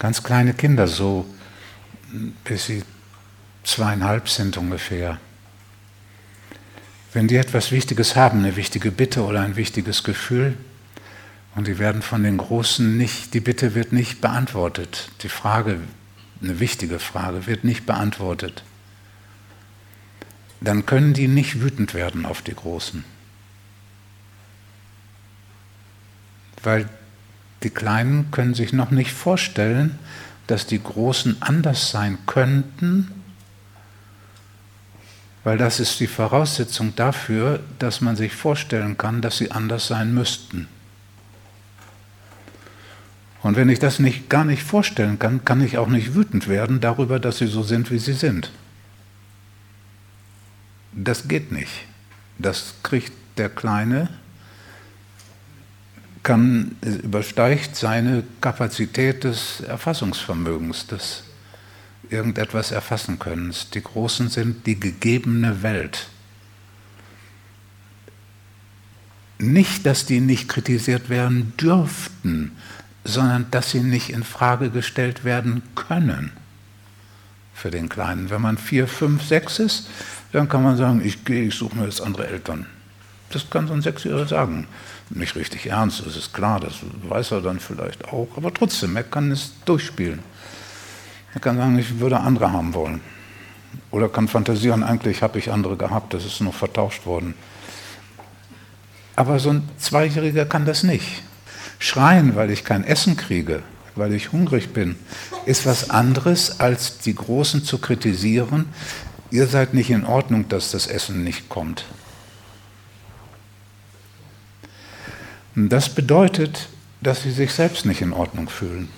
Ganz kleine Kinder, so bis sie zweieinhalb sind ungefähr. Wenn die etwas Wichtiges haben, eine wichtige Bitte oder ein wichtiges Gefühl, und die werden von den Großen nicht, die Bitte wird nicht beantwortet, die Frage, eine wichtige Frage, wird nicht beantwortet, dann können die nicht wütend werden auf die Großen. Weil die Kleinen können sich noch nicht vorstellen, dass die Großen anders sein könnten weil das ist die Voraussetzung dafür, dass man sich vorstellen kann, dass sie anders sein müssten. Und wenn ich das nicht, gar nicht vorstellen kann, kann ich auch nicht wütend werden darüber, dass sie so sind, wie sie sind. Das geht nicht. Das kriegt der Kleine, kann, übersteigt seine Kapazität des Erfassungsvermögens, des irgendetwas erfassen können. Die Großen sind die gegebene Welt. Nicht, dass die nicht kritisiert werden dürften, sondern dass sie nicht in Frage gestellt werden können für den Kleinen. Wenn man vier, fünf, sechs ist, dann kann man sagen, ich gehe, ich suche mir jetzt andere Eltern. Das kann so ein Sechsjähriger sagen. Nicht richtig ernst, das ist klar, das weiß er dann vielleicht auch, aber trotzdem, er kann es durchspielen. Er kann sagen, ich würde andere haben wollen. Oder kann fantasieren, eigentlich habe ich andere gehabt, das ist nur vertauscht worden. Aber so ein Zweijähriger kann das nicht. Schreien, weil ich kein Essen kriege, weil ich hungrig bin, ist was anderes, als die Großen zu kritisieren. Ihr seid nicht in Ordnung, dass das Essen nicht kommt. Das bedeutet, dass sie sich selbst nicht in Ordnung fühlen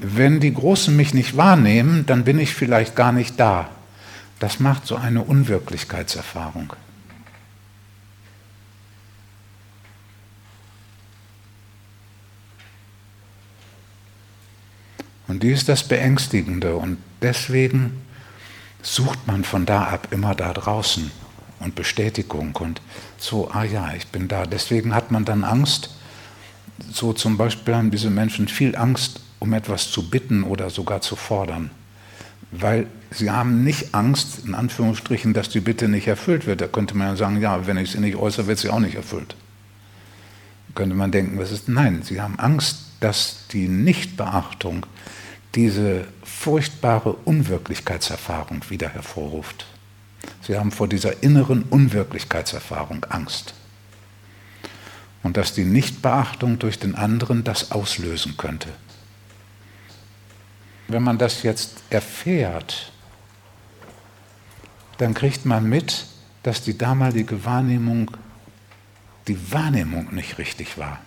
wenn die Großen mich nicht wahrnehmen, dann bin ich vielleicht gar nicht da. Das macht so eine Unwirklichkeitserfahrung. Und die ist das Beängstigende. Und deswegen sucht man von da ab immer da draußen und Bestätigung und so, ah ja, ich bin da. Deswegen hat man dann Angst. So zum Beispiel haben diese Menschen viel Angst um etwas zu bitten oder sogar zu fordern. Weil sie haben nicht Angst, in Anführungsstrichen, dass die Bitte nicht erfüllt wird. Da könnte man ja sagen, ja, wenn ich sie nicht äußere, wird sie auch nicht erfüllt. Könnte man denken, was ist? Nein, sie haben Angst, dass die Nichtbeachtung diese furchtbare Unwirklichkeitserfahrung wieder hervorruft. Sie haben vor dieser inneren Unwirklichkeitserfahrung Angst. Und dass die Nichtbeachtung durch den anderen das auslösen könnte. Wenn man das jetzt erfährt, dann kriegt man mit, dass die damalige Wahrnehmung, die Wahrnehmung nicht richtig war.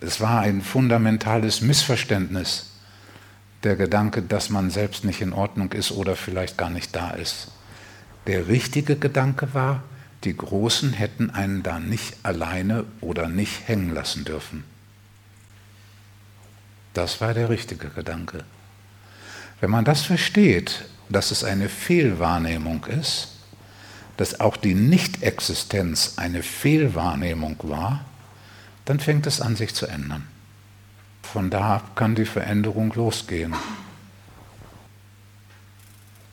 Es war ein fundamentales Missverständnis, der Gedanke, dass man selbst nicht in Ordnung ist oder vielleicht gar nicht da ist. Der richtige Gedanke war, die Großen hätten einen da nicht alleine oder nicht hängen lassen dürfen. Das war der richtige Gedanke. Wenn man das versteht, dass es eine Fehlwahrnehmung ist, dass auch die Nichtexistenz eine Fehlwahrnehmung war, dann fängt es an, sich zu ändern. Von da ab kann die Veränderung losgehen.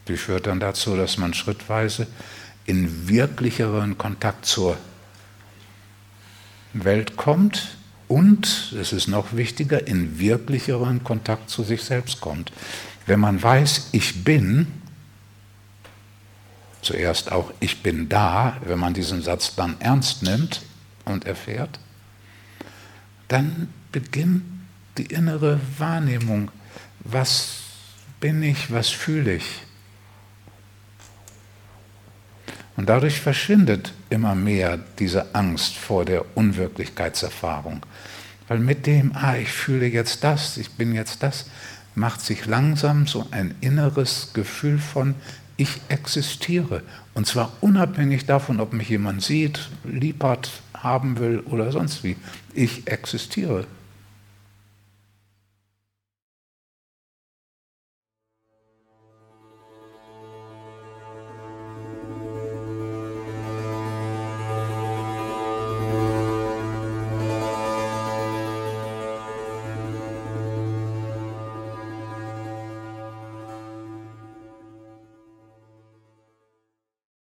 Die führt dann dazu, dass man schrittweise in wirklicheren Kontakt zur Welt kommt, und, es ist noch wichtiger, in wirklicheren Kontakt zu sich selbst kommt. Wenn man weiß, ich bin, zuerst auch ich bin da, wenn man diesen Satz dann ernst nimmt und erfährt, dann beginnt die innere Wahrnehmung, was bin ich, was fühle ich. Und dadurch verschwindet immer mehr diese Angst vor der Unwirklichkeitserfahrung. Weil mit dem, ah, ich fühle jetzt das, ich bin jetzt das, macht sich langsam so ein inneres Gefühl von, ich existiere. Und zwar unabhängig davon, ob mich jemand sieht, lieb hat, haben will oder sonst wie. Ich existiere.